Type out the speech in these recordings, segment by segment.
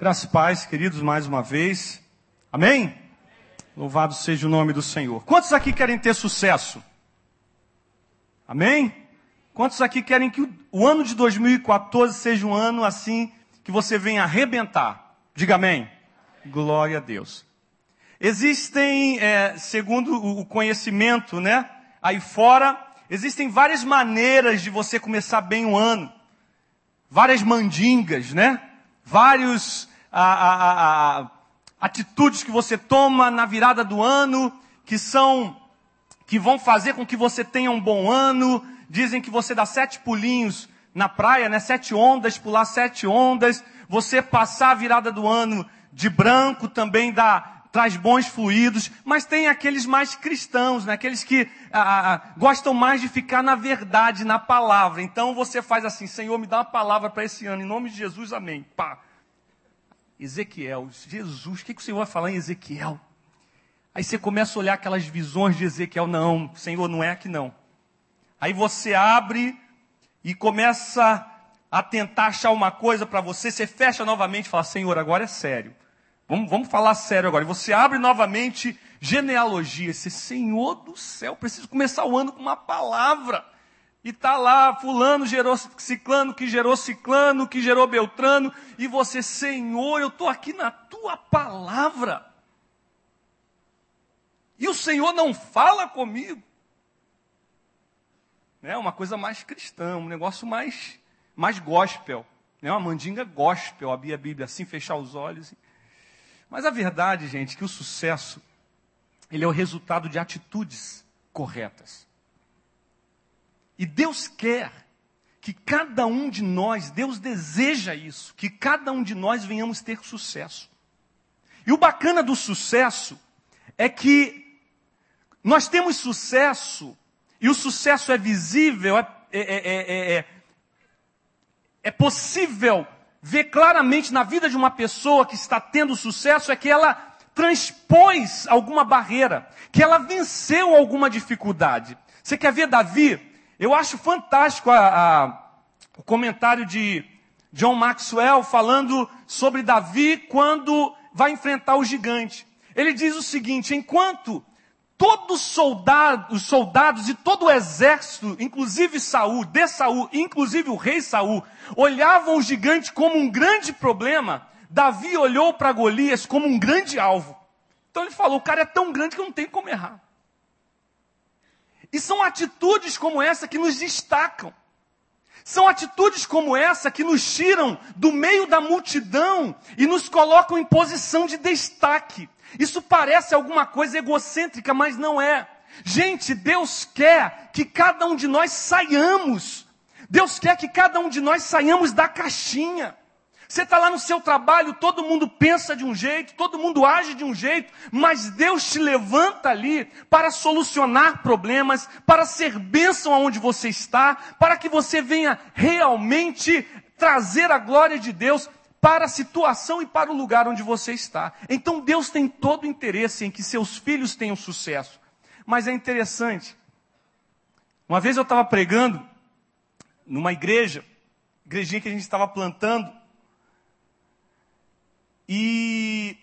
Graças e paz, queridos, mais uma vez. Amém? Louvado seja o nome do Senhor. Quantos aqui querem ter sucesso? Amém? Quantos aqui querem que o ano de 2014 seja um ano assim que você venha arrebentar? Diga amém. Glória a Deus. Existem, é, segundo o conhecimento, né, aí fora, existem várias maneiras de você começar bem o ano. Várias mandingas, né? Vários a, a, a, atitudes que você toma na virada do ano, que são, que vão fazer com que você tenha um bom ano. Dizem que você dá sete pulinhos na praia, né? Sete ondas, pular sete ondas. Você passar a virada do ano de branco também dá, traz bons fluidos, mas tem aqueles mais cristãos, né? aqueles que ah, gostam mais de ficar na verdade, na palavra. Então você faz assim, Senhor, me dá uma palavra para esse ano, em nome de Jesus, amém. Pá. Ezequiel, Jesus, o que, que o Senhor vai falar em Ezequiel? Aí você começa a olhar aquelas visões de Ezequiel, não, Senhor, não é aqui não. Aí você abre e começa a tentar achar uma coisa para você, você fecha novamente e fala, Senhor, agora é sério. Vamos, vamos falar sério agora. E você abre novamente genealogia. Você, Senhor do céu, preciso começar o ano com uma palavra. E tá lá, fulano gerou ciclano, que gerou ciclano, que gerou beltrano, e você, Senhor, eu estou aqui na tua palavra. E o Senhor não fala comigo. É uma coisa mais cristã, um negócio mais, mais gospel. Né? Uma mandinga gospel, abrir a Bíblia assim, fechar os olhos. Mas a verdade, gente, é que o sucesso, ele é o resultado de atitudes corretas. E Deus quer que cada um de nós, Deus deseja isso, que cada um de nós venhamos ter sucesso. E o bacana do sucesso é que nós temos sucesso, e o sucesso é visível, é, é, é, é possível ver claramente na vida de uma pessoa que está tendo sucesso é que ela transpôs alguma barreira, que ela venceu alguma dificuldade. Você quer ver Davi? Eu acho fantástico a, a, o comentário de John Maxwell falando sobre Davi quando vai enfrentar o gigante. Ele diz o seguinte: enquanto todos soldado, os soldados e todo o exército, inclusive Saul, de Saul, inclusive o rei Saul, olhavam o gigante como um grande problema, Davi olhou para Golias como um grande alvo. Então ele falou: o cara é tão grande que não tem como errar. E são atitudes como essa que nos destacam. São atitudes como essa que nos tiram do meio da multidão e nos colocam em posição de destaque. Isso parece alguma coisa egocêntrica, mas não é. Gente, Deus quer que cada um de nós saiamos. Deus quer que cada um de nós saiamos da caixinha. Você está lá no seu trabalho, todo mundo pensa de um jeito, todo mundo age de um jeito, mas Deus te levanta ali para solucionar problemas, para ser bênção aonde você está, para que você venha realmente trazer a glória de Deus para a situação e para o lugar onde você está. Então Deus tem todo o interesse em que seus filhos tenham sucesso. Mas é interessante. Uma vez eu estava pregando numa igreja, igrejinha que a gente estava plantando, e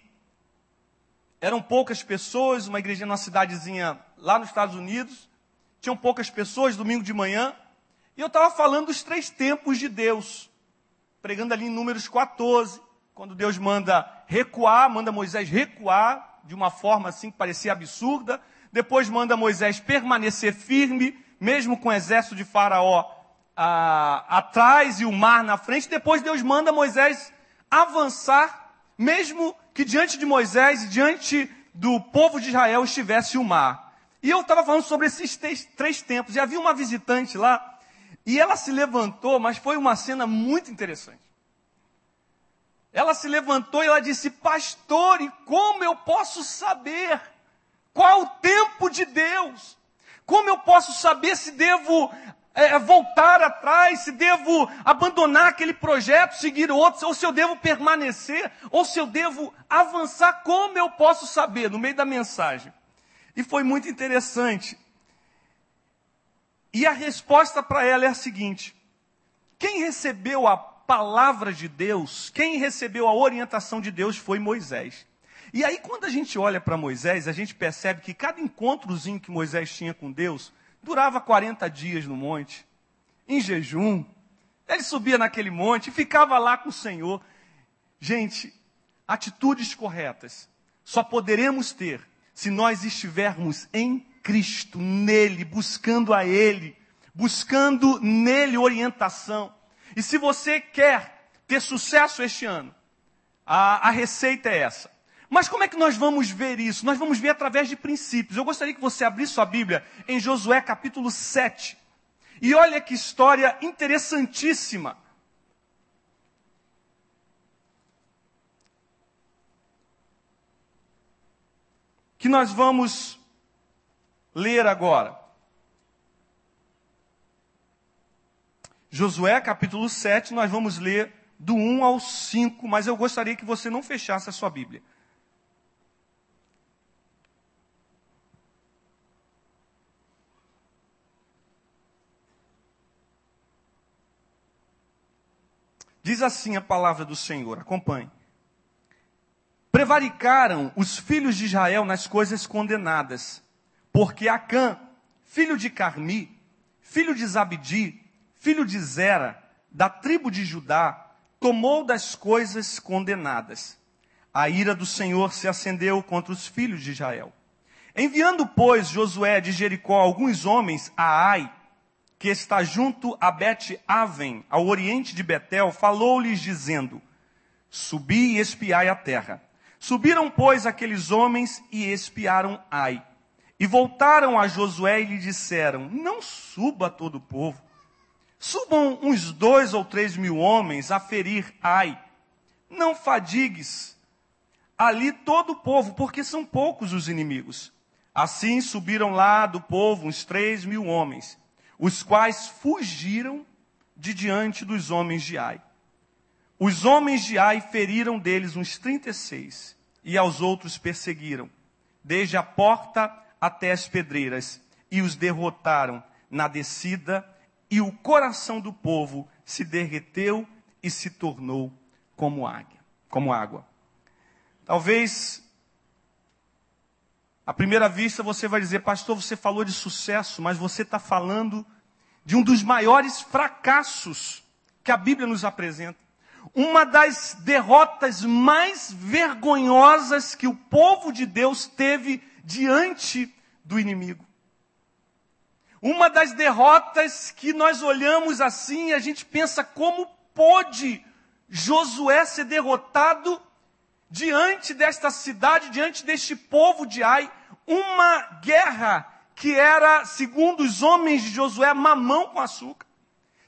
eram poucas pessoas, uma igreja numa cidadezinha lá nos Estados Unidos, tinham poucas pessoas, domingo de manhã, e eu estava falando dos três tempos de Deus pregando ali em Números 14, quando Deus manda recuar, manda Moisés recuar de uma forma assim que parecia absurda, depois manda Moisés permanecer firme, mesmo com o exército de Faraó ah, atrás e o mar na frente, depois Deus manda Moisés avançar, mesmo que diante de Moisés e diante do povo de Israel estivesse o mar. E eu estava falando sobre esses três, três tempos, e havia uma visitante lá, e ela se levantou, mas foi uma cena muito interessante. Ela se levantou e ela disse: Pastor, e como eu posso saber qual o tempo de Deus? Como eu posso saber se devo é, voltar atrás, se devo abandonar aquele projeto, seguir outros, ou se eu devo permanecer, ou se eu devo avançar? Como eu posso saber? No meio da mensagem. E foi muito interessante. E a resposta para ela é a seguinte: quem recebeu a palavra de Deus, quem recebeu a orientação de Deus foi Moisés. E aí, quando a gente olha para Moisés, a gente percebe que cada encontrozinho que Moisés tinha com Deus durava 40 dias no monte, em jejum. Ele subia naquele monte e ficava lá com o Senhor. Gente, atitudes corretas só poderemos ter se nós estivermos em Cristo, nele, buscando a Ele, buscando nele orientação. E se você quer ter sucesso este ano, a, a receita é essa. Mas como é que nós vamos ver isso? Nós vamos ver através de princípios. Eu gostaria que você abrisse sua Bíblia em Josué capítulo 7. E olha que história interessantíssima. Que nós vamos ler agora. Josué capítulo 7, nós vamos ler do 1 ao 5, mas eu gostaria que você não fechasse a sua Bíblia. Diz assim a palavra do Senhor, acompanhe. Prevaricaram os filhos de Israel nas coisas condenadas, porque Acã, filho de Carmi, filho de Zabdi, filho de Zera, da tribo de Judá, tomou das coisas condenadas. A ira do Senhor se acendeu contra os filhos de Israel. Enviando, pois, Josué de Jericó alguns homens a Ai, que está junto a Bet-Aven, ao oriente de Betel, falou-lhes dizendo: Subi e espiai a terra. Subiram, pois, aqueles homens e espiaram Ai. E voltaram a Josué e lhe disseram: Não suba todo o povo. Subam uns dois ou três mil homens a ferir Ai. Não fadigues ali todo o povo, porque são poucos os inimigos. Assim subiram lá do povo uns três mil homens os quais fugiram de diante dos homens de Ai. Os homens de Ai feriram deles uns 36, e aos outros perseguiram, desde a porta até as pedreiras, e os derrotaram na descida, e o coração do povo se derreteu e se tornou como águia, como água. Talvez à primeira vista você vai dizer, pastor, você falou de sucesso, mas você está falando de um dos maiores fracassos que a Bíblia nos apresenta. Uma das derrotas mais vergonhosas que o povo de Deus teve diante do inimigo. Uma das derrotas que nós olhamos assim e a gente pensa como pôde Josué ser derrotado diante desta cidade, diante deste povo de Ai, uma guerra que era, segundo os homens de Josué, mamão com açúcar.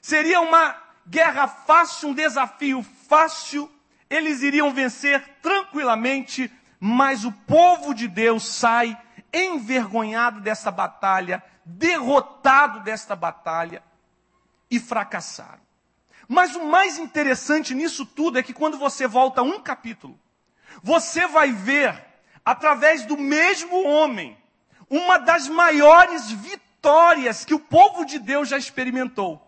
Seria uma guerra fácil, um desafio fácil, eles iriam vencer tranquilamente, mas o povo de Deus sai envergonhado dessa batalha, derrotado desta batalha e fracassaram. Mas o mais interessante nisso tudo é que quando você volta um capítulo, você vai ver, através do mesmo homem, uma das maiores vitórias que o povo de Deus já experimentou.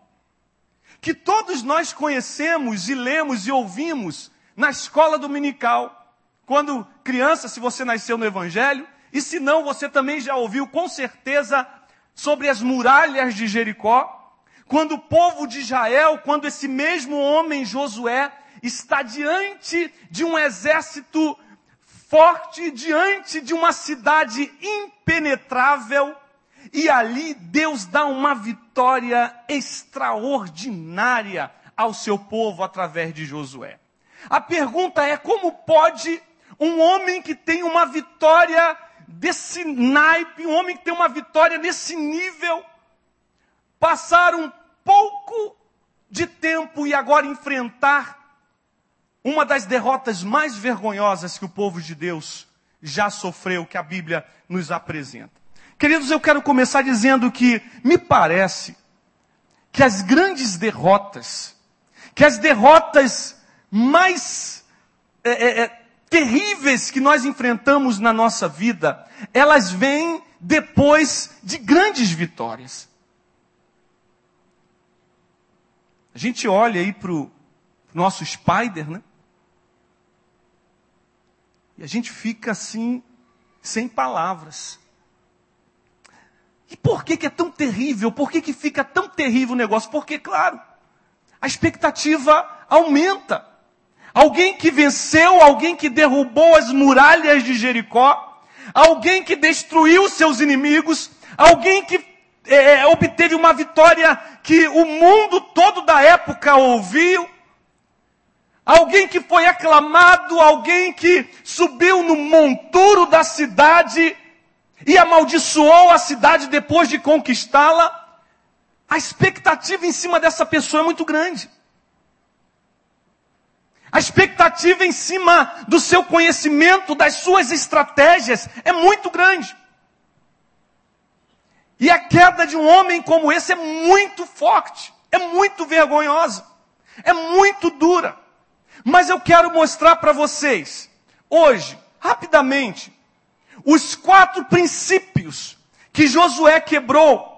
Que todos nós conhecemos e lemos e ouvimos na escola dominical. Quando criança, se você nasceu no Evangelho, e se não, você também já ouviu com certeza sobre as muralhas de Jericó. Quando o povo de Israel, quando esse mesmo homem Josué está diante de um exército forte, diante de uma cidade impenetrável, e ali Deus dá uma vitória extraordinária ao seu povo através de Josué. A pergunta é: como pode um homem que tem uma vitória desse naipe, um homem que tem uma vitória nesse nível, passar um pouco de tempo e agora enfrentar uma das derrotas mais vergonhosas que o povo de Deus já sofreu, que a Bíblia nos apresenta. Queridos, eu quero começar dizendo que me parece que as grandes derrotas, que as derrotas mais é, é, é, terríveis que nós enfrentamos na nossa vida, elas vêm depois de grandes vitórias. A gente olha aí para nosso Spider, né? E a gente fica assim, sem palavras. E por que, que é tão terrível? Por que, que fica tão terrível o negócio? Porque, claro, a expectativa aumenta. Alguém que venceu, alguém que derrubou as muralhas de Jericó, alguém que destruiu seus inimigos, alguém que é, obteve uma vitória que o mundo todo da época ouviu, alguém que foi aclamado, alguém que subiu no monturo da cidade e amaldiçoou a cidade depois de conquistá-la. A expectativa em cima dessa pessoa é muito grande. A expectativa em cima do seu conhecimento, das suas estratégias, é muito grande. E a queda de um homem como esse é muito forte, é muito vergonhosa, é muito dura. Mas eu quero mostrar para vocês, hoje, rapidamente, os quatro princípios que Josué quebrou.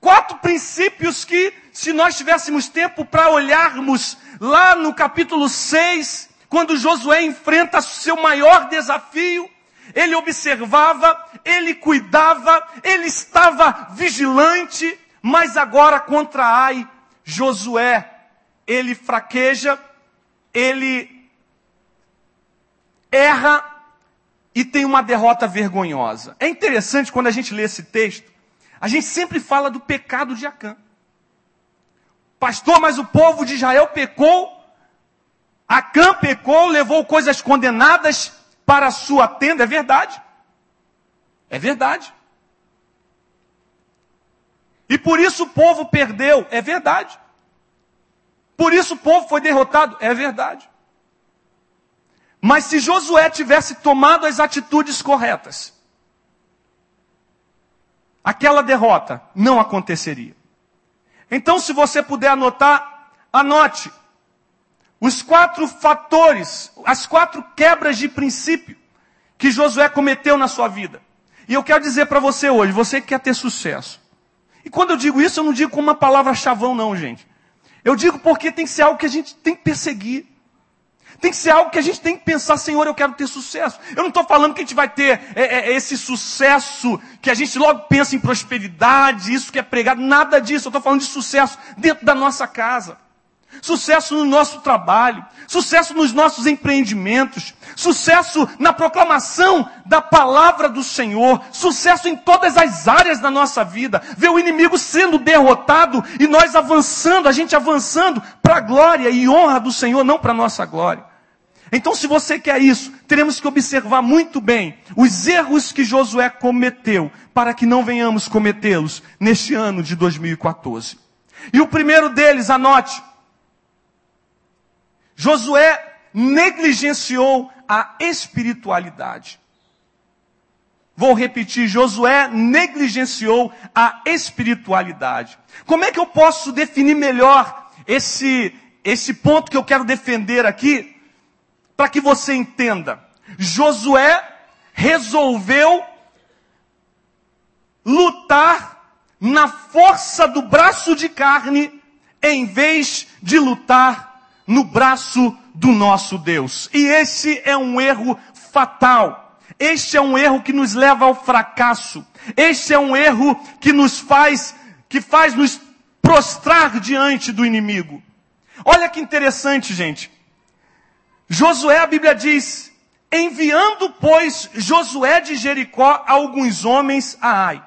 Quatro princípios que, se nós tivéssemos tempo para olharmos lá no capítulo 6, quando Josué enfrenta seu maior desafio, ele observava, ele cuidava, ele estava vigilante, mas agora contra Ai, Josué, ele fraqueja, ele erra e tem uma derrota vergonhosa. É interessante quando a gente lê esse texto, a gente sempre fala do pecado de Acã. Pastor, mas o povo de Israel pecou. Acã pecou, levou coisas condenadas para a sua tenda. É verdade. É verdade. E por isso o povo perdeu. É verdade. Por isso o povo foi derrotado. É verdade. Mas se Josué tivesse tomado as atitudes corretas, aquela derrota não aconteceria. Então, se você puder anotar, anote os quatro fatores, as quatro quebras de princípio que Josué cometeu na sua vida. E eu quero dizer para você hoje, você que quer ter sucesso. E quando eu digo isso, eu não digo com uma palavra chavão, não, gente. Eu digo porque tem que ser algo que a gente tem que perseguir. Tem que ser algo que a gente tem que pensar, Senhor, eu quero ter sucesso. Eu não estou falando que a gente vai ter é, é, esse sucesso, que a gente logo pensa em prosperidade, isso que é pregado, nada disso. Eu estou falando de sucesso dentro da nossa casa. Sucesso no nosso trabalho, sucesso nos nossos empreendimentos, sucesso na proclamação da palavra do Senhor, sucesso em todas as áreas da nossa vida, ver o inimigo sendo derrotado e nós avançando, a gente avançando para a glória e honra do Senhor, não para a nossa glória. Então, se você quer isso, teremos que observar muito bem os erros que Josué cometeu, para que não venhamos cometê-los neste ano de 2014. E o primeiro deles, anote, Josué negligenciou a espiritualidade. Vou repetir, Josué negligenciou a espiritualidade. Como é que eu posso definir melhor esse, esse ponto que eu quero defender aqui? para que você entenda. Josué resolveu lutar na força do braço de carne, em vez de lutar no braço do nosso Deus. E esse é um erro fatal. Este é um erro que nos leva ao fracasso. Este é um erro que nos faz, que faz nos prostrar diante do inimigo. Olha que interessante, gente. Josué, a Bíblia diz, enviando, pois, Josué de Jericó alguns homens a Ai.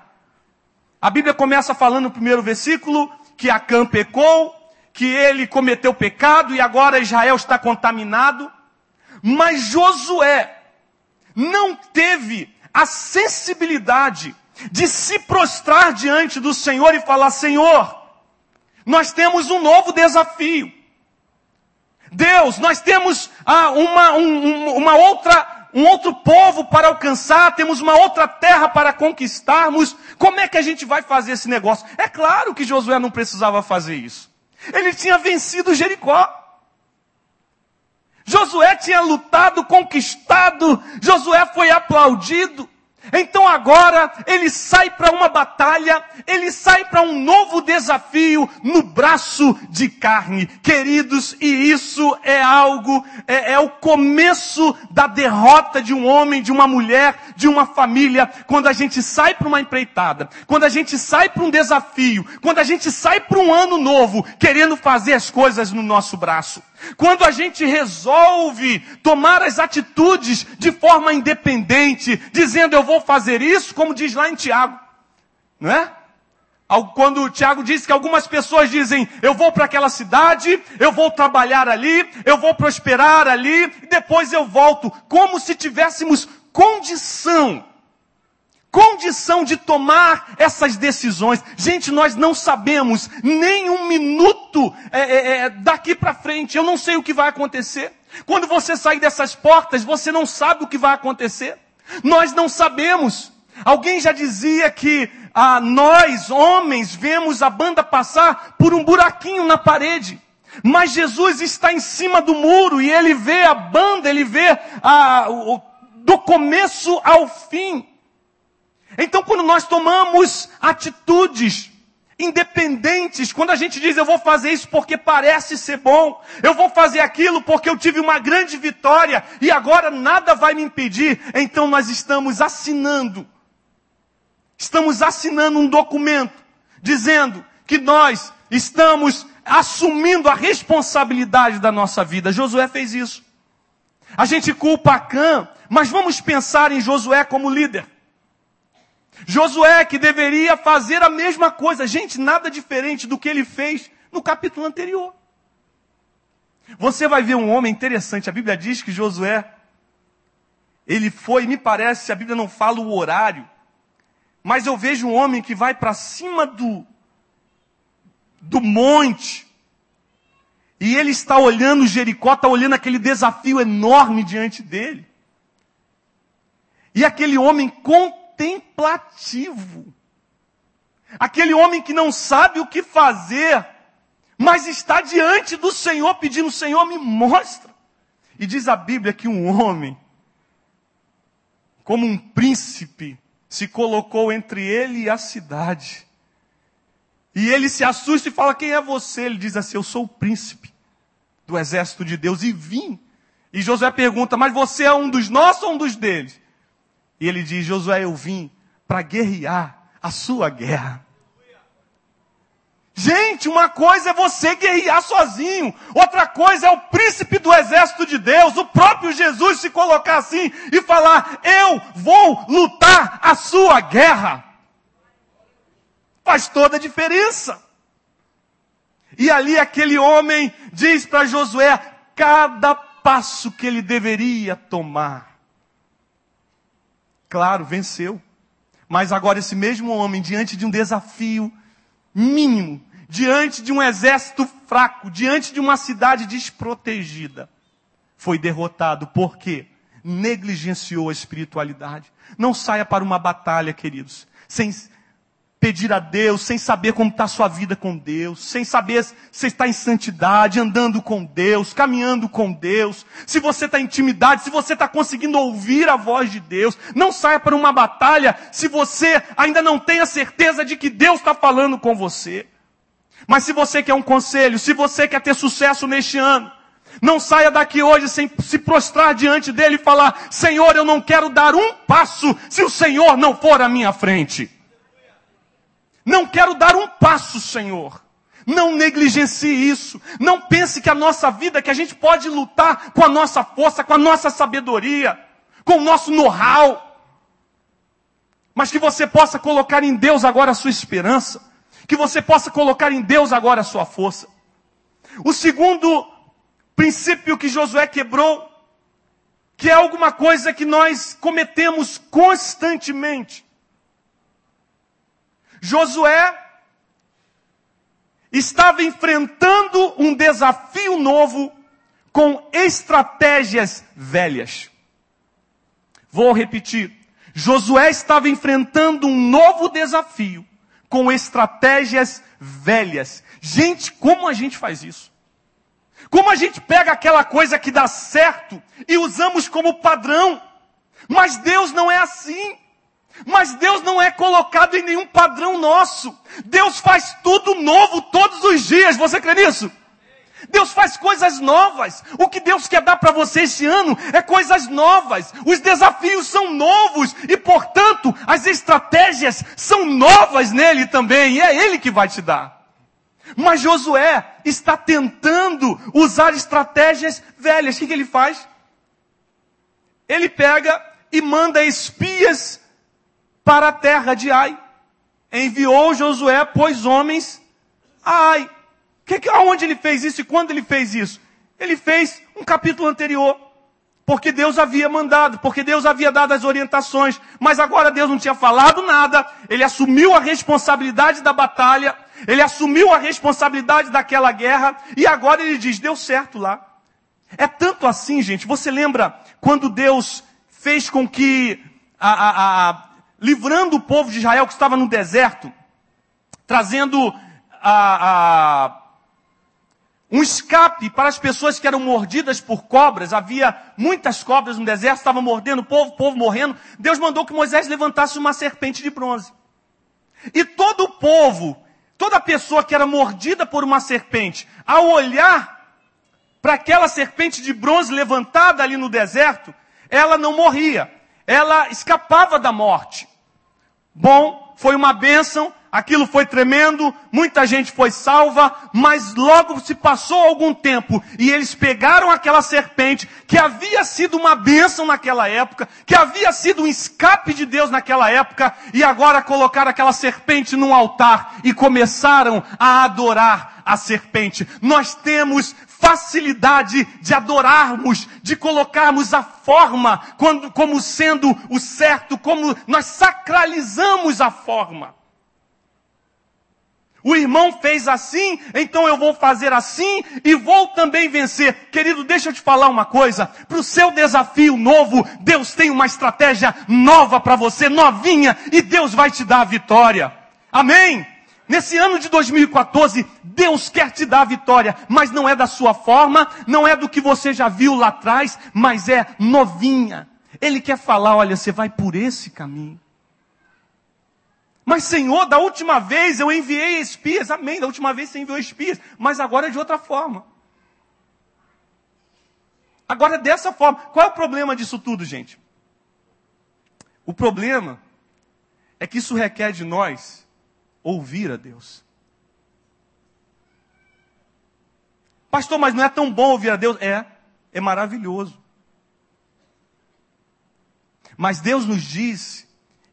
A Bíblia começa falando no primeiro versículo que Acã pecou, que ele cometeu pecado e agora Israel está contaminado. Mas Josué não teve a sensibilidade de se prostrar diante do Senhor e falar: Senhor, nós temos um novo desafio. Deus, nós temos ah, uma, um, uma outra, um outro povo para alcançar, temos uma outra terra para conquistarmos. Como é que a gente vai fazer esse negócio? É claro que Josué não precisava fazer isso. Ele tinha vencido Jericó. Josué tinha lutado, conquistado. Josué foi aplaudido. Então agora ele sai para uma batalha, ele sai para um novo desafio no braço de carne. Queridos, e isso é algo, é, é, o começo da derrota de um homem, de uma mulher, de uma família, quando a gente sai para uma empreitada, quando a gente sai para um desafio, quando a gente sai para um ano novo, querendo fazer as coisas no nosso braço. Quando a gente resolve tomar as atitudes de forma independente, dizendo eu vou fazer isso, como diz lá em Tiago, não é? Quando o Tiago diz que algumas pessoas dizem, eu vou para aquela cidade, eu vou trabalhar ali, eu vou prosperar ali, e depois eu volto, como se tivéssemos condição condição de tomar essas decisões. Gente, nós não sabemos nem um minuto é, é, é daqui para frente. Eu não sei o que vai acontecer. Quando você sair dessas portas, você não sabe o que vai acontecer. Nós não sabemos. Alguém já dizia que ah, nós, homens, vemos a banda passar por um buraquinho na parede. Mas Jesus está em cima do muro e ele vê a banda, ele vê ah, o, do começo ao fim. Então, quando nós tomamos atitudes independentes, quando a gente diz eu vou fazer isso porque parece ser bom, eu vou fazer aquilo porque eu tive uma grande vitória e agora nada vai me impedir, então nós estamos assinando, estamos assinando um documento dizendo que nós estamos assumindo a responsabilidade da nossa vida. Josué fez isso. A gente culpa Acã, mas vamos pensar em Josué como líder. Josué que deveria fazer a mesma coisa, gente, nada diferente do que ele fez no capítulo anterior. Você vai ver um homem interessante, a Bíblia diz que Josué, ele foi, me parece, a Bíblia não fala o horário, mas eu vejo um homem que vai para cima do, do monte, e ele está olhando Jericó, está olhando aquele desafio enorme diante dele. E aquele homem com contemplativo. Aquele homem que não sabe o que fazer, mas está diante do Senhor pedindo: Senhor, me mostra. E diz a Bíblia que um homem, como um príncipe, se colocou entre ele e a cidade. E ele se assusta e fala: Quem é você? Ele diz assim: Eu sou o príncipe do exército de Deus e vim. E Josué pergunta: Mas você é um dos nossos ou um dos deles? E ele diz: Josué, eu vim para guerrear a sua guerra. Gente, uma coisa é você guerrear sozinho, outra coisa é o príncipe do exército de Deus, o próprio Jesus se colocar assim e falar: Eu vou lutar a sua guerra. Faz toda a diferença. E ali aquele homem diz para Josué cada passo que ele deveria tomar. Claro, venceu. Mas agora esse mesmo homem, diante de um desafio mínimo, diante de um exército fraco, diante de uma cidade desprotegida, foi derrotado. Por quê? Negligenciou a espiritualidade. Não saia para uma batalha, queridos, sem, pedir a Deus, sem saber como está a sua vida com Deus, sem saber se está em santidade, andando com Deus, caminhando com Deus, se você está em intimidade, se você está conseguindo ouvir a voz de Deus. Não saia para uma batalha se você ainda não tem a certeza de que Deus está falando com você. Mas se você quer um conselho, se você quer ter sucesso neste ano, não saia daqui hoje sem se prostrar diante dele e falar: Senhor, eu não quero dar um passo se o Senhor não for à minha frente. Não quero dar um passo, Senhor. Não negligencie isso. Não pense que a nossa vida, que a gente pode lutar com a nossa força, com a nossa sabedoria, com o nosso know-how. Mas que você possa colocar em Deus agora a sua esperança. Que você possa colocar em Deus agora a sua força. O segundo princípio que Josué quebrou, que é alguma coisa que nós cometemos constantemente, Josué estava enfrentando um desafio novo com estratégias velhas. Vou repetir. Josué estava enfrentando um novo desafio com estratégias velhas. Gente, como a gente faz isso? Como a gente pega aquela coisa que dá certo e usamos como padrão? Mas Deus não é assim. Mas Deus não é colocado em nenhum padrão nosso. Deus faz tudo novo todos os dias. Você crê nisso? Deus faz coisas novas. O que Deus quer dar para você esse ano é coisas novas. Os desafios são novos e, portanto, as estratégias são novas nele também. E é Ele que vai te dar. Mas Josué está tentando usar estratégias velhas. O que, que ele faz? Ele pega e manda espias para a terra de Ai. Enviou Josué, pois homens a Ai. Que, que, aonde ele fez isso e quando ele fez isso? Ele fez um capítulo anterior. Porque Deus havia mandado, porque Deus havia dado as orientações, mas agora Deus não tinha falado nada, ele assumiu a responsabilidade da batalha, ele assumiu a responsabilidade daquela guerra, e agora ele diz, deu certo lá. É tanto assim, gente, você lembra quando Deus fez com que, a, a, a, livrando o povo de Israel que estava no deserto, trazendo a, um escape para as pessoas que eram mordidas por cobras. Havia muitas cobras no deserto, estavam mordendo o povo, o povo morrendo. Deus mandou que Moisés levantasse uma serpente de bronze. E todo o povo, toda pessoa que era mordida por uma serpente, ao olhar para aquela serpente de bronze levantada ali no deserto, ela não morria. Ela escapava da morte. Bom, foi uma bênção, aquilo foi tremendo, muita gente foi salva, mas logo se passou algum tempo e eles pegaram aquela serpente que havia sido uma bênção naquela época, que havia sido um escape de Deus naquela época e agora colocaram aquela serpente num altar e começaram a adorar a serpente. Nós temos facilidade de adorarmos, de colocarmos a forma quando, como sendo o certo, como nós sacralizamos a forma. O irmão fez assim, então eu vou fazer assim e vou também vencer. Querido, deixa eu te falar uma coisa. Para o seu desafio novo, Deus tem uma estratégia nova para você, novinha, e Deus vai te dar a vitória. Amém? Nesse ano de 2014, Deus quer te dar a vitória, mas não é da sua forma, não é do que você já viu lá atrás, mas é novinha. Ele quer falar, olha, você vai por esse caminho. Mas Senhor, da última vez eu enviei espias, amém, da última vez você enviou espias, mas agora é de outra forma. Agora é dessa forma. Qual é o problema disso tudo, gente? O problema é que isso requer de nós ouvir a Deus. Pastor, mas não é tão bom ouvir a Deus? É, é maravilhoso. Mas Deus nos diz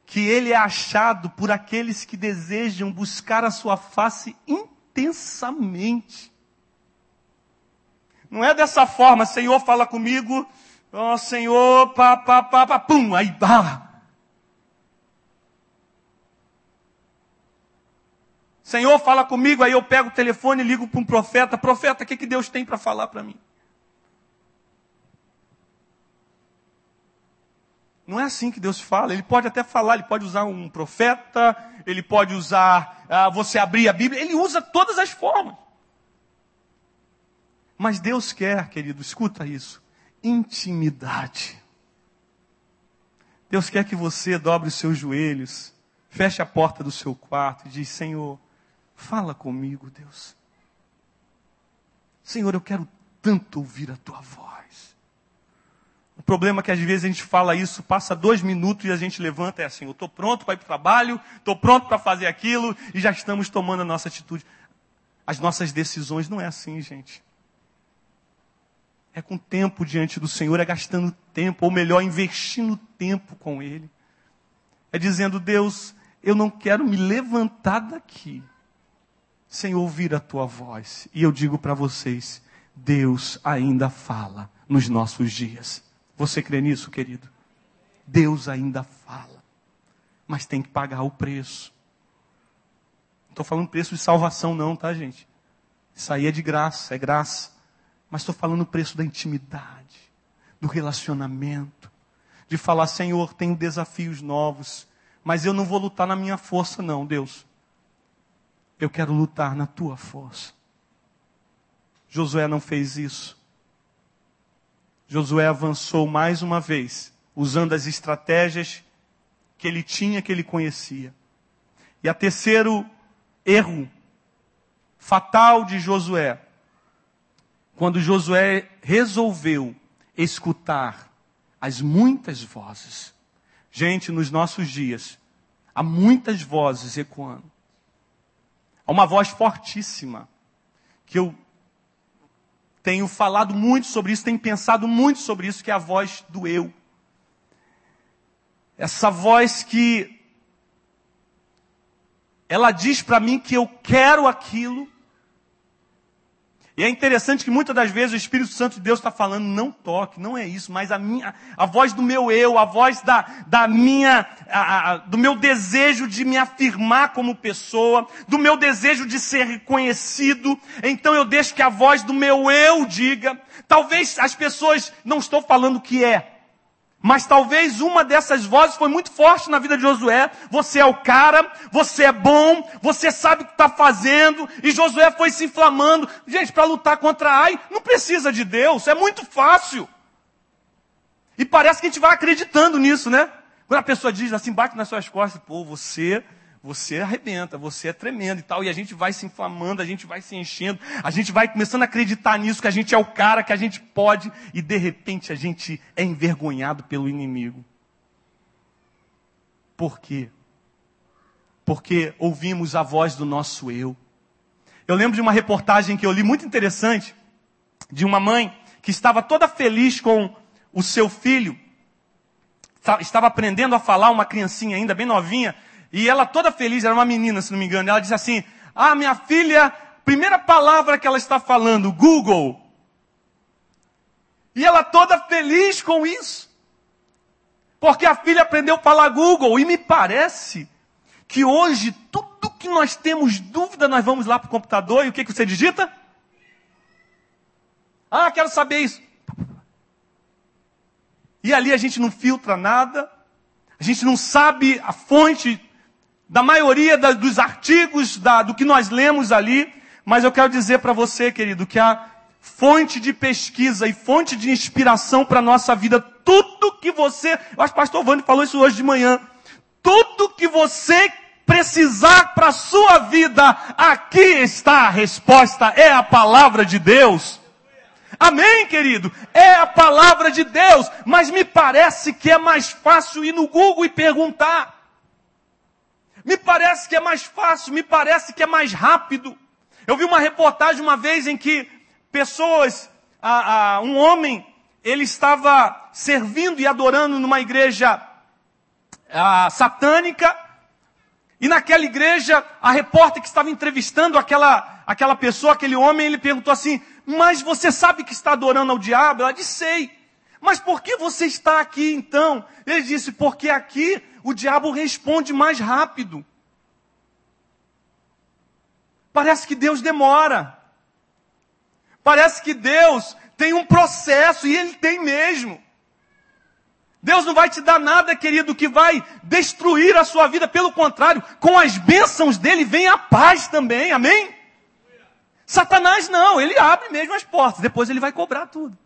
que ele é achado por aqueles que desejam buscar a sua face intensamente. Não é dessa forma, Senhor, fala comigo, ó oh, Senhor, pá, pá, pá, pá, pum, aí, pá. Senhor, fala comigo, aí eu pego o telefone e ligo para um profeta, profeta, o que, que Deus tem para falar para mim? Não é assim que Deus fala. Ele pode até falar, ele pode usar um profeta, ele pode usar ah, você abrir a Bíblia, ele usa todas as formas. Mas Deus quer, querido, escuta isso: intimidade. Deus quer que você dobre os seus joelhos, feche a porta do seu quarto e diz: Senhor, fala comigo, Deus. Senhor, eu quero tanto ouvir a tua voz. O problema é que às vezes a gente fala isso, passa dois minutos e a gente levanta e é assim, eu estou pronto para ir para o trabalho, estou pronto para fazer aquilo e já estamos tomando a nossa atitude. As nossas decisões não é assim, gente. É com tempo diante do Senhor, é gastando tempo, ou melhor, investindo tempo com Ele. É dizendo, Deus, eu não quero me levantar daqui sem ouvir a tua voz. E eu digo para vocês, Deus ainda fala nos nossos dias. Você crê nisso, querido? Deus ainda fala, mas tem que pagar o preço. Não estou falando preço de salvação, não, tá, gente? Isso aí é de graça, é graça. Mas estou falando o preço da intimidade, do relacionamento, de falar, Senhor, tenho desafios novos, mas eu não vou lutar na minha força, não, Deus. Eu quero lutar na tua força. Josué não fez isso. Josué avançou mais uma vez, usando as estratégias que ele tinha, que ele conhecia. E a terceiro erro fatal de Josué, quando Josué resolveu escutar as muitas vozes. Gente, nos nossos dias, há muitas vozes ecoando. Há uma voz fortíssima, que eu tenho falado muito sobre isso, tenho pensado muito sobre isso, que é a voz do eu. Essa voz que ela diz para mim que eu quero aquilo. E é interessante que muitas das vezes o Espírito Santo de Deus está falando, não toque, não é isso, mas a minha, a voz do meu eu, a voz da, da minha, a, a, do meu desejo de me afirmar como pessoa, do meu desejo de ser reconhecido. Então eu deixo que a voz do meu eu diga. Talvez as pessoas não estou falando que é, mas talvez uma dessas vozes foi muito forte na vida de Josué. Você é o cara, você é bom, você sabe o que está fazendo. E Josué foi se inflamando. Gente, para lutar contra Ai, não precisa de Deus, é muito fácil. E parece que a gente vai acreditando nisso, né? Quando a pessoa diz assim, bate nas suas costas, pô, você você arrebenta, você é tremendo e tal, e a gente vai se inflamando, a gente vai se enchendo, a gente vai começando a acreditar nisso, que a gente é o cara, que a gente pode, e de repente a gente é envergonhado pelo inimigo. Por quê? Porque ouvimos a voz do nosso eu. Eu lembro de uma reportagem que eu li muito interessante, de uma mãe que estava toda feliz com o seu filho, estava aprendendo a falar, uma criancinha ainda bem novinha, e ela toda feliz, era uma menina, se não me engano, ela disse assim: Ah, minha filha, primeira palavra que ela está falando, Google. E ela toda feliz com isso. Porque a filha aprendeu a falar Google. E me parece que hoje, tudo que nós temos dúvida, nós vamos lá para o computador e o que, que você digita? Ah, quero saber isso. E ali a gente não filtra nada, a gente não sabe a fonte da maioria da, dos artigos da, do que nós lemos ali, mas eu quero dizer para você, querido, que a fonte de pesquisa e fonte de inspiração para a nossa vida, tudo que você, eu acho que o pastor Vande falou isso hoje de manhã, tudo que você precisar para a sua vida, aqui está a resposta, é a palavra de Deus. Amém, querido? É a palavra de Deus, mas me parece que é mais fácil ir no Google e perguntar. Me parece que é mais fácil, me parece que é mais rápido. Eu vi uma reportagem uma vez em que pessoas, a, a, um homem, ele estava servindo e adorando numa igreja a, satânica, e naquela igreja, a repórter que estava entrevistando aquela, aquela pessoa, aquele homem, ele perguntou assim: Mas você sabe que está adorando ao diabo? Ela disse: Sei. Mas por que você está aqui então? Ele disse: Porque aqui o diabo responde mais rápido. Parece que Deus demora. Parece que Deus tem um processo e Ele tem mesmo. Deus não vai te dar nada, querido, que vai destruir a sua vida. Pelo contrário, com as bênçãos dele vem a paz também. Amém? Satanás não, ele abre mesmo as portas, depois ele vai cobrar tudo.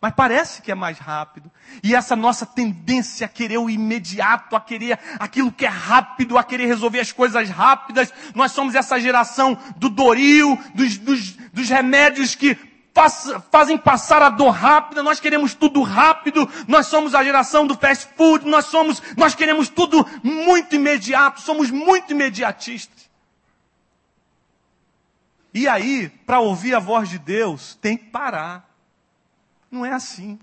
Mas parece que é mais rápido. E essa nossa tendência a querer o imediato, a querer aquilo que é rápido, a querer resolver as coisas rápidas. Nós somos essa geração do Doril, dos, dos, dos remédios que faz, fazem passar a dor rápida. Nós queremos tudo rápido. Nós somos a geração do fast food. Nós somos, nós queremos tudo muito imediato. Somos muito imediatistas. E aí, para ouvir a voz de Deus, tem que parar. Não é assim.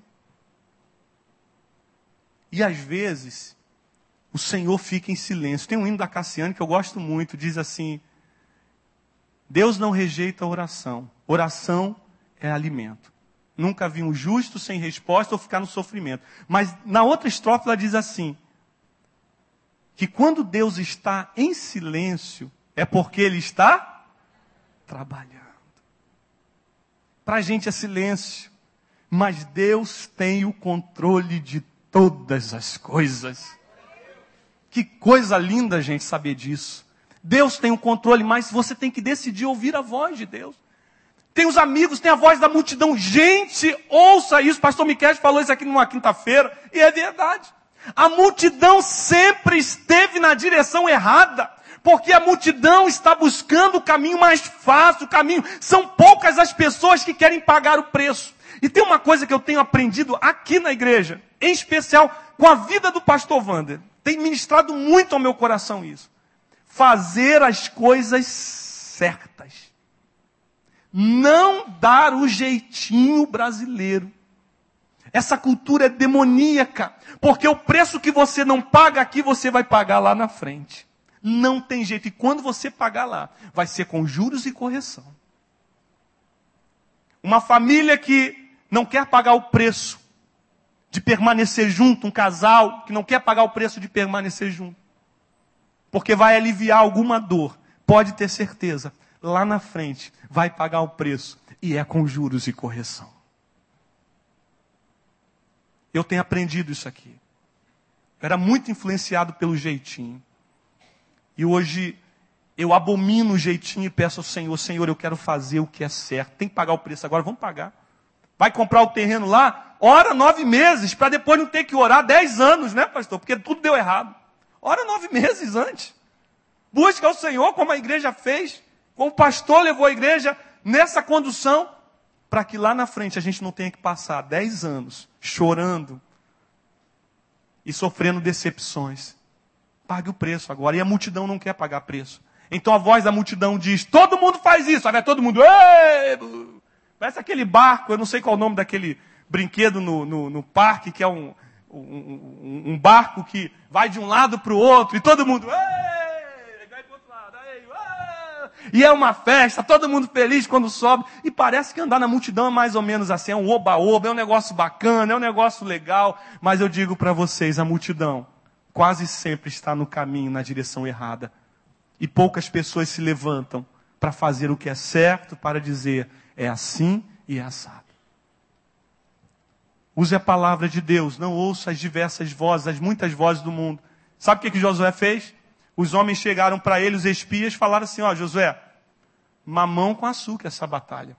E às vezes, o Senhor fica em silêncio. Tem um hino da Cassiane que eu gosto muito, diz assim: Deus não rejeita a oração. Oração é alimento. Nunca vi um justo sem resposta ou ficar no sofrimento. Mas na outra estrofe ela diz assim: que quando Deus está em silêncio, é porque Ele está trabalhando. Para a gente é silêncio. Mas Deus tem o controle de todas as coisas. Que coisa linda, gente, saber disso. Deus tem o controle, mas você tem que decidir ouvir a voz de Deus. Tem os amigos, tem a voz da multidão. Gente, ouça isso. Pastor Miquel falou isso aqui numa quinta-feira, e é verdade. A multidão sempre esteve na direção errada, porque a multidão está buscando o caminho mais fácil, o caminho. São poucas as pessoas que querem pagar o preço. E tem uma coisa que eu tenho aprendido aqui na igreja, em especial com a vida do pastor Wander. Tem ministrado muito ao meu coração isso. Fazer as coisas certas. Não dar o jeitinho brasileiro. Essa cultura é demoníaca, porque o preço que você não paga aqui, você vai pagar lá na frente. Não tem jeito. E quando você pagar lá, vai ser com juros e correção. Uma família que não quer pagar o preço de permanecer junto, um casal que não quer pagar o preço de permanecer junto, porque vai aliviar alguma dor, pode ter certeza, lá na frente vai pagar o preço e é com juros e correção. Eu tenho aprendido isso aqui. Eu era muito influenciado pelo jeitinho. E hoje eu abomino o jeitinho e peço ao Senhor, Senhor, eu quero fazer o que é certo. Tem que pagar o preço agora, vamos pagar. Vai comprar o terreno lá, ora nove meses, para depois não ter que orar dez anos, né, pastor? Porque tudo deu errado. Ora nove meses antes. Busca o Senhor, como a igreja fez, como o pastor levou a igreja nessa condução, para que lá na frente a gente não tenha que passar dez anos chorando e sofrendo decepções. Pague o preço agora. E a multidão não quer pagar preço. Então a voz da multidão diz: todo mundo faz isso. Aí vai todo mundo. Ei! Parece aquele barco, eu não sei qual é o nome daquele brinquedo no, no, no parque, que é um, um, um, barco que vai de um lado para o outro e todo mundo. Vai outro lado, e é uma festa, todo mundo feliz quando sobe. E parece que andar na multidão é mais ou menos assim, é um oba-oba, é um negócio bacana, é um negócio legal. Mas eu digo para vocês, a multidão quase sempre está no caminho, na direção errada. E poucas pessoas se levantam para fazer o que é certo, para dizer, é assim e é assado. Use a palavra de Deus, não ouça as diversas vozes, as muitas vozes do mundo. Sabe o que, que Josué fez? Os homens chegaram para ele, os espias, falaram assim: Ó, Josué, mamão com açúcar essa batalha.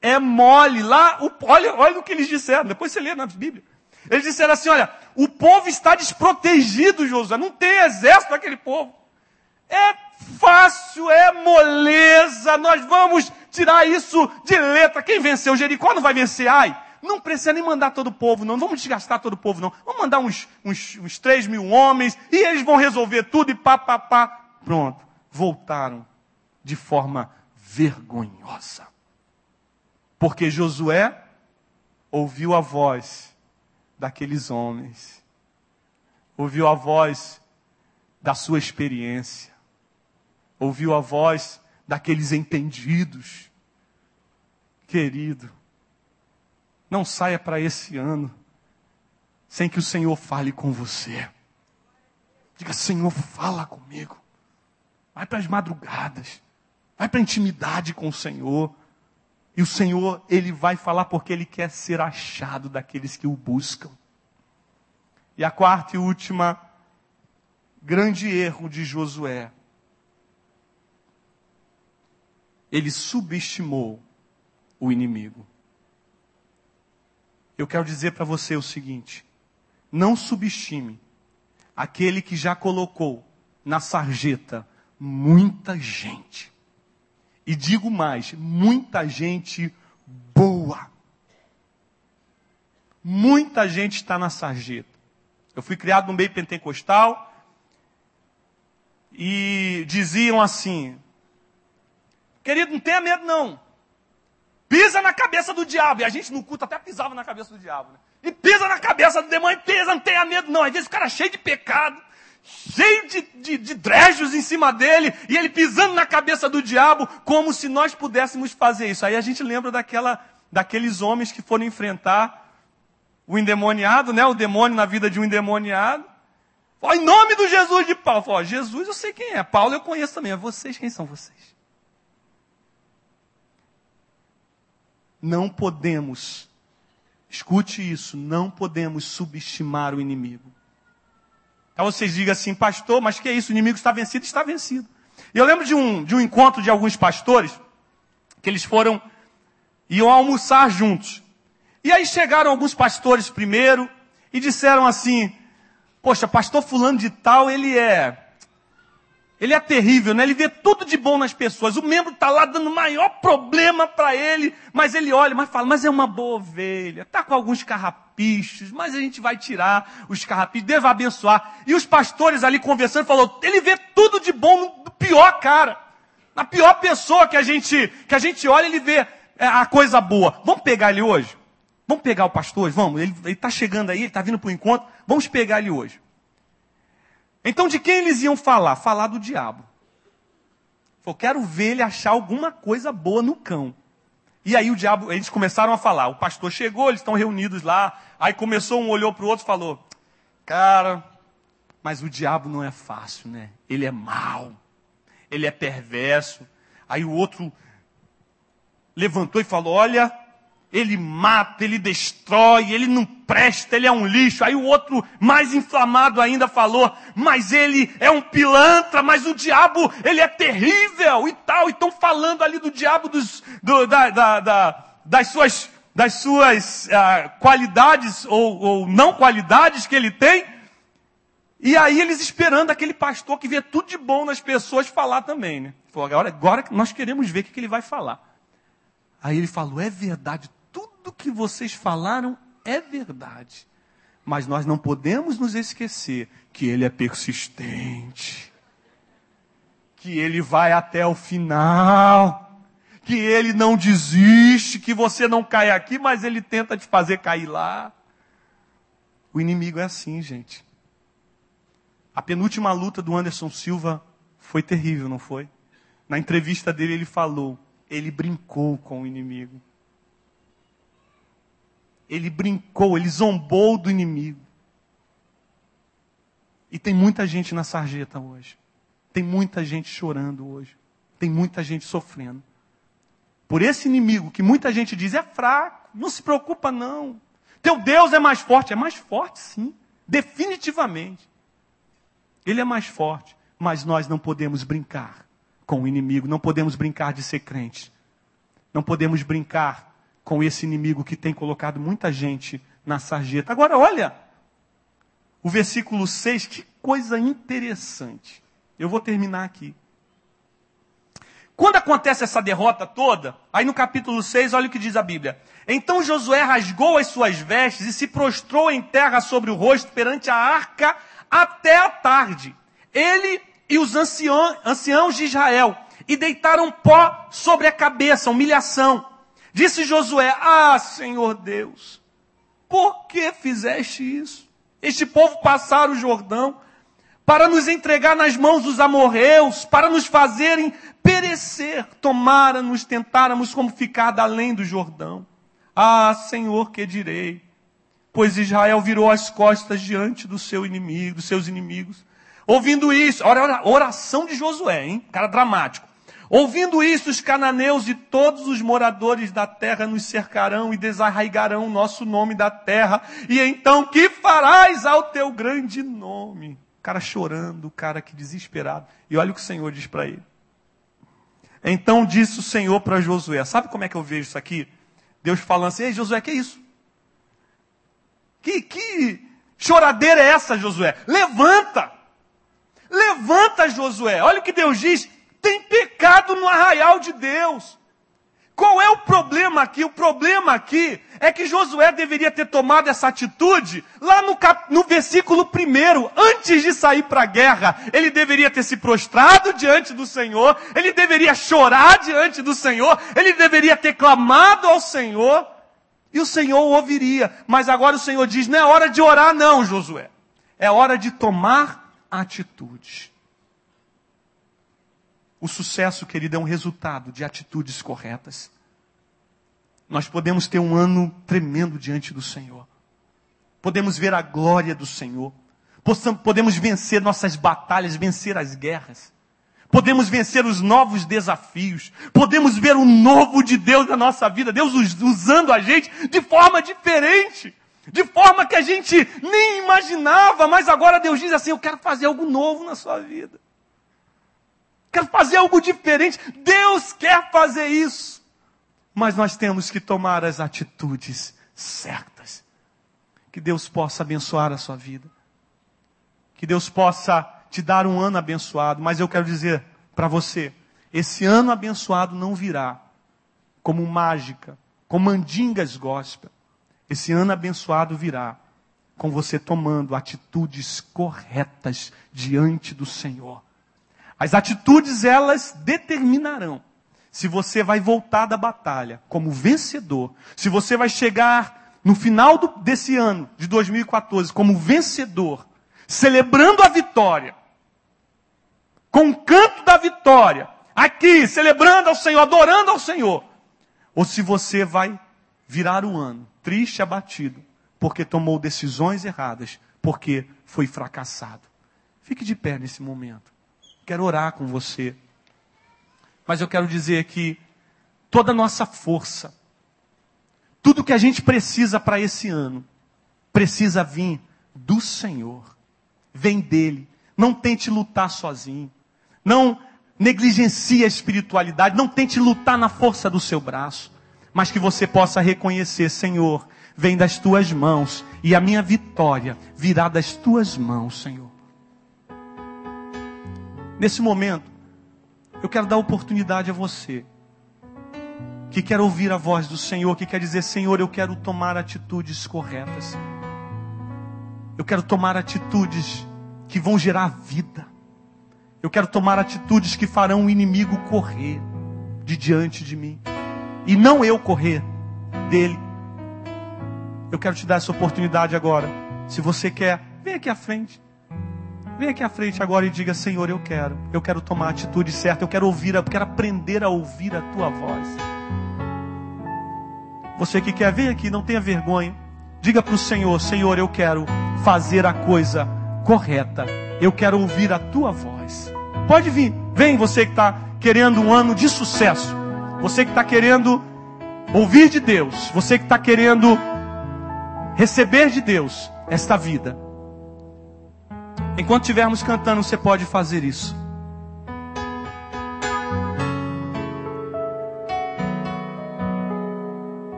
É mole. Lá, o, olha, olha o que eles disseram. Depois você lê na Bíblia. Eles disseram assim: olha, o povo está desprotegido, Josué. Não tem exército daquele povo. É fácil, é moleza. Nós vamos tirar isso de letra. Quem venceu Jericó não vai vencer Ai. Não precisa nem mandar todo o povo, não. Vamos desgastar todo o povo, não. Vamos mandar uns, uns, uns 3 mil homens e eles vão resolver tudo e pá, pá, pá. Pronto. Voltaram de forma vergonhosa. Porque Josué ouviu a voz daqueles homens, ouviu a voz da sua experiência, ouviu a voz daqueles entendidos. Querido, não saia para esse ano sem que o Senhor fale com você. Diga, Senhor, fala comigo. Vai para as madrugadas. Vai para a intimidade com o Senhor. E o Senhor, Ele vai falar porque Ele quer ser achado daqueles que o buscam. E a quarta e última grande erro de Josué ele subestimou o inimigo. Eu quero dizer para você o seguinte: não subestime aquele que já colocou na sarjeta muita gente. E digo mais, muita gente boa. Muita gente está na sarjeta. Eu fui criado no meio pentecostal e diziam assim: Querido, não tenha medo não. Pisa na cabeça do diabo. E a gente no culto até pisava na cabeça do diabo. Né? E pisa na cabeça do demônio. Pisa, não tenha medo não. Às vezes o cara é cheio de pecado. Cheio de, de, de drejos em cima dele. E ele pisando na cabeça do diabo. Como se nós pudéssemos fazer isso. Aí a gente lembra daquela, daqueles homens que foram enfrentar o endemoniado, né? O demônio na vida de um endemoniado. Ó, em nome do Jesus de Paulo. Jesus eu sei quem é. Paulo eu conheço também. Vocês, quem são vocês? Não podemos, escute isso, não podemos subestimar o inimigo. Aí vocês digam assim, pastor, mas que é isso? O inimigo está vencido? Está vencido. Eu lembro de um, de um encontro de alguns pastores, que eles foram, iam almoçar juntos. E aí chegaram alguns pastores primeiro e disseram assim, Poxa, pastor fulano de tal, ele é ele é terrível, né? Ele vê tudo de bom nas pessoas. O membro está lá dando maior problema para ele, mas ele olha, mas fala, mas é uma boa ovelha, está com alguns carrapichos, mas a gente vai tirar os carrapichos, Deus vai abençoar. E os pastores ali conversando, falou, ele vê tudo de bom no pior cara. Na pior pessoa que a gente, que a gente olha, ele vê é, a coisa boa. Vamos pegar ele hoje? Vamos pegar o pastor? Vamos, ele está chegando aí, ele está vindo para o encontro, vamos pegar ele hoje. Então de quem eles iam falar? Falar do diabo. Falou, quero ver ele achar alguma coisa boa no cão. E aí o diabo, eles começaram a falar. O pastor chegou, eles estão reunidos lá. Aí começou, um olhou para o outro e falou: Cara, mas o diabo não é fácil, né? Ele é mau, ele é perverso. Aí o outro levantou e falou: Olha, ele mata, ele destrói, ele não presta, ele é um lixo. Aí o outro, mais inflamado ainda, falou: Mas ele é um pilantra, mas o diabo, ele é terrível e tal. E estão falando ali do diabo, dos, do, da, da, da, das suas, das suas uh, qualidades ou, ou não qualidades que ele tem. E aí eles esperando aquele pastor que vê tudo de bom nas pessoas falar também, né? Falou, agora, agora nós queremos ver o que, que ele vai falar. Aí ele falou, é verdade, tudo que vocês falaram é verdade. Mas nós não podemos nos esquecer que ele é persistente. Que ele vai até o final. Que ele não desiste, que você não cai aqui, mas ele tenta te fazer cair lá. O inimigo é assim, gente. A penúltima luta do Anderson Silva foi terrível, não foi? Na entrevista dele ele falou, ele brincou com o inimigo ele brincou, ele zombou do inimigo. E tem muita gente na sarjeta hoje. Tem muita gente chorando hoje. Tem muita gente sofrendo. Por esse inimigo que muita gente diz é fraco, não se preocupa não. Teu Deus é mais forte. É mais forte, sim. Definitivamente. Ele é mais forte. Mas nós não podemos brincar com o inimigo. Não podemos brincar de ser crente. Não podemos brincar com esse inimigo que tem colocado muita gente na sarjeta. Agora, olha, o versículo 6, que coisa interessante. Eu vou terminar aqui. Quando acontece essa derrota toda, aí no capítulo 6, olha o que diz a Bíblia. Então Josué rasgou as suas vestes e se prostrou em terra sobre o rosto perante a arca até a tarde. Ele e os ancião, anciãos de Israel, e deitaram pó sobre a cabeça, humilhação. Disse Josué: Ah, Senhor Deus, por que fizeste isso? Este povo passar o Jordão para nos entregar nas mãos dos amorreus, para nos fazerem perecer. Tomara-nos, tentáramos como ficar além do Jordão. Ah, Senhor, que direi? Pois Israel virou as costas diante do seu inimigo, dos seus inimigos. Ouvindo isso, olha a oração de Josué, hein? Cara dramático. Ouvindo isso, os cananeus e todos os moradores da terra nos cercarão e desarraigarão o nosso nome da terra. E então, que farás ao teu grande nome? O cara chorando, o cara que desesperado. E olha o que o Senhor diz para ele. Então disse o Senhor para Josué: Sabe como é que eu vejo isso aqui? Deus falando assim: Ei, Josué, que é isso? Que, que choradeira é essa, Josué? Levanta! Levanta, Josué! Olha o que Deus diz: tem pecado no arraial de Deus. Qual é o problema aqui? O problema aqui é que Josué deveria ter tomado essa atitude lá no, cap... no versículo primeiro, antes de sair para a guerra. Ele deveria ter se prostrado diante do Senhor, ele deveria chorar diante do Senhor, ele deveria ter clamado ao Senhor, e o Senhor o ouviria. Mas agora o Senhor diz: não é hora de orar, não, Josué. É hora de tomar atitude. O sucesso, querido, é um resultado de atitudes corretas. Nós podemos ter um ano tremendo diante do Senhor. Podemos ver a glória do Senhor. Podemos vencer nossas batalhas, vencer as guerras. Podemos vencer os novos desafios. Podemos ver o novo de Deus na nossa vida. Deus usando a gente de forma diferente. De forma que a gente nem imaginava, mas agora Deus diz assim: Eu quero fazer algo novo na sua vida quero fazer algo diferente. Deus quer fazer isso. Mas nós temos que tomar as atitudes certas. Que Deus possa abençoar a sua vida. Que Deus possa te dar um ano abençoado, mas eu quero dizer para você, esse ano abençoado não virá como mágica, como mandingas gospel. Esse ano abençoado virá com você tomando atitudes corretas diante do Senhor. As atitudes, elas determinarão se você vai voltar da batalha como vencedor, se você vai chegar no final do, desse ano, de 2014, como vencedor, celebrando a vitória, com o canto da vitória, aqui, celebrando ao Senhor, adorando ao Senhor, ou se você vai virar o ano triste, abatido, porque tomou decisões erradas, porque foi fracassado. Fique de pé nesse momento. Quero orar com você. Mas eu quero dizer que toda a nossa força, tudo que a gente precisa para esse ano, precisa vir do Senhor. Vem dele. Não tente lutar sozinho. Não negligencie a espiritualidade. Não tente lutar na força do seu braço. Mas que você possa reconhecer, Senhor, vem das tuas mãos. E a minha vitória virá das tuas mãos, Senhor. Nesse momento, eu quero dar oportunidade a você que quer ouvir a voz do Senhor, que quer dizer: Senhor, eu quero tomar atitudes corretas. Eu quero tomar atitudes que vão gerar vida. Eu quero tomar atitudes que farão o inimigo correr de diante de mim. E não eu correr dele. Eu quero te dar essa oportunidade agora. Se você quer, vem aqui à frente. Vem aqui à frente agora e diga: Senhor, eu quero. Eu quero tomar a atitude certa. Eu quero ouvir, eu quero aprender a ouvir a tua voz. Você que quer, vem aqui, não tenha vergonha. Diga para o Senhor: Senhor, eu quero fazer a coisa correta. Eu quero ouvir a tua voz. Pode vir. Vem você que está querendo um ano de sucesso. Você que está querendo ouvir de Deus. Você que está querendo receber de Deus esta vida. Enquanto estivermos cantando, você pode fazer isso.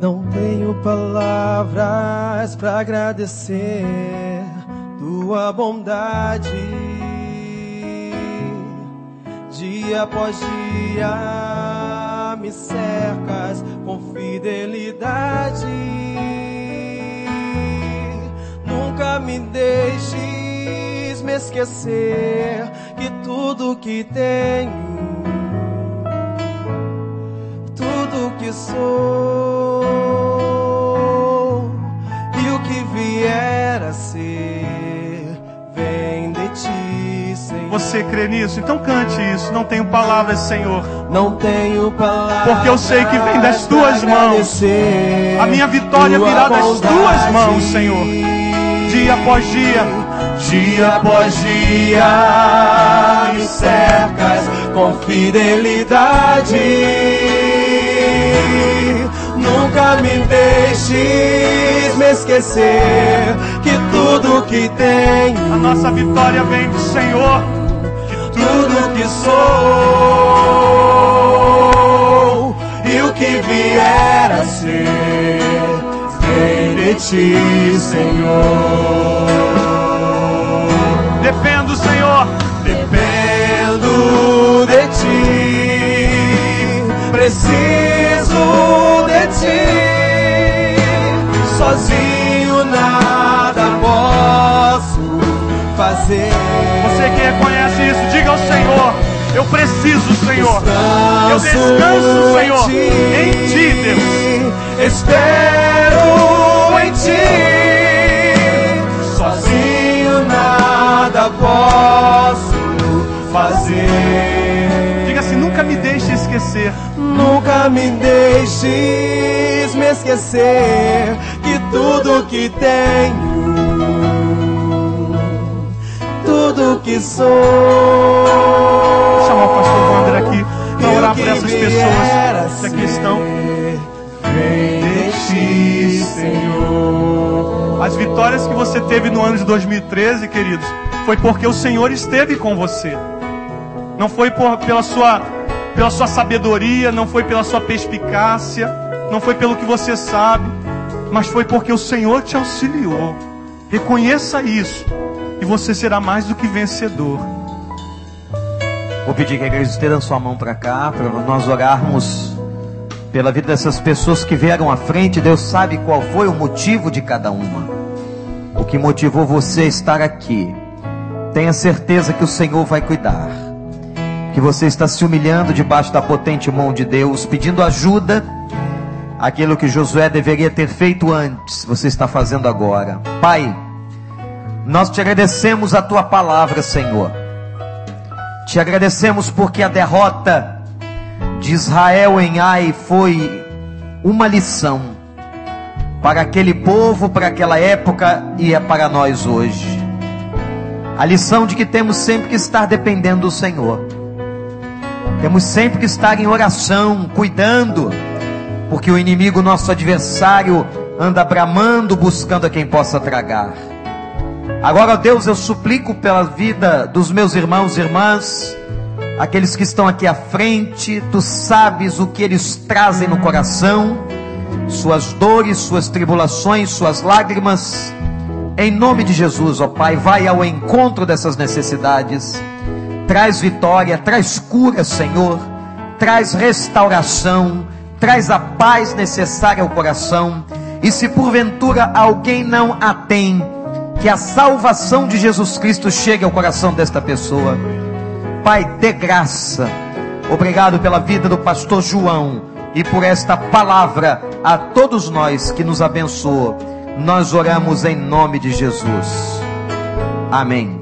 Não tenho palavras para agradecer tua bondade dia após dia cercas com fidelidade. Nunca me deixes me esquecer que tudo que tenho, tudo que sou e o que vier a ser, Você crê nisso? Então cante isso. Não tenho palavras, Senhor não tenho palavras. Porque eu sei que vem das tuas mãos. A minha vitória virá das tuas mãos, Senhor. Dia após dia, dia após dia, me cercas com fidelidade. Nunca me deixes me esquecer que tudo que tenho, a nossa vitória vem do Senhor. Que tudo que sou que vier a ser, vem de ti, Senhor. Dependo, Senhor, dependo de ti, preciso de ti, sozinho nada posso fazer. Você que reconhece isso, diga. Eu preciso, Senhor. Eu descanso, Senhor, em Ti, Deus. Espero em Ti. Sozinho nada posso fazer. Diga assim: nunca me deixe esquecer. Nunca me deixes me esquecer que tudo que tenho, que sou chamar o pastor Wander aqui para orar por essas pessoas que aqui estão. Senhor. As vitórias que você teve no ano de 2013, queridos, foi porque o Senhor esteve com você. Não foi por, pela sua pela sua sabedoria, não foi pela sua perspicácia, não foi pelo que você sabe, mas foi porque o Senhor te auxiliou. Reconheça isso e você será mais do que vencedor. Vou pedir que a igreja esteja sua mão para cá, para nós orarmos pela vida dessas pessoas que vieram à frente. Deus sabe qual foi o motivo de cada uma, o que motivou você a estar aqui. Tenha certeza que o Senhor vai cuidar. Que você está se humilhando debaixo da potente mão de Deus, pedindo ajuda. Aquilo que Josué deveria ter feito antes, você está fazendo agora. Pai, nós te agradecemos a tua palavra, Senhor. Te agradecemos porque a derrota de Israel em Ai foi uma lição para aquele povo, para aquela época e é para nós hoje. A lição de que temos sempre que estar dependendo do Senhor. Temos sempre que estar em oração, cuidando, porque o inimigo, nosso adversário, anda bramando, buscando a quem possa tragar. Agora, Deus, eu suplico pela vida dos meus irmãos e irmãs, aqueles que estão aqui à frente, tu sabes o que eles trazem no coração, suas dores, suas tribulações, suas lágrimas. Em nome de Jesus, ó Pai, vai ao encontro dessas necessidades. Traz vitória, traz cura, Senhor. Traz restauração, traz a paz necessária ao coração. E se porventura alguém não a tem, que a salvação de Jesus Cristo chegue ao coração desta pessoa. Pai, dê graça. Obrigado pela vida do pastor João e por esta palavra a todos nós que nos abençoou. Nós oramos em nome de Jesus. Amém.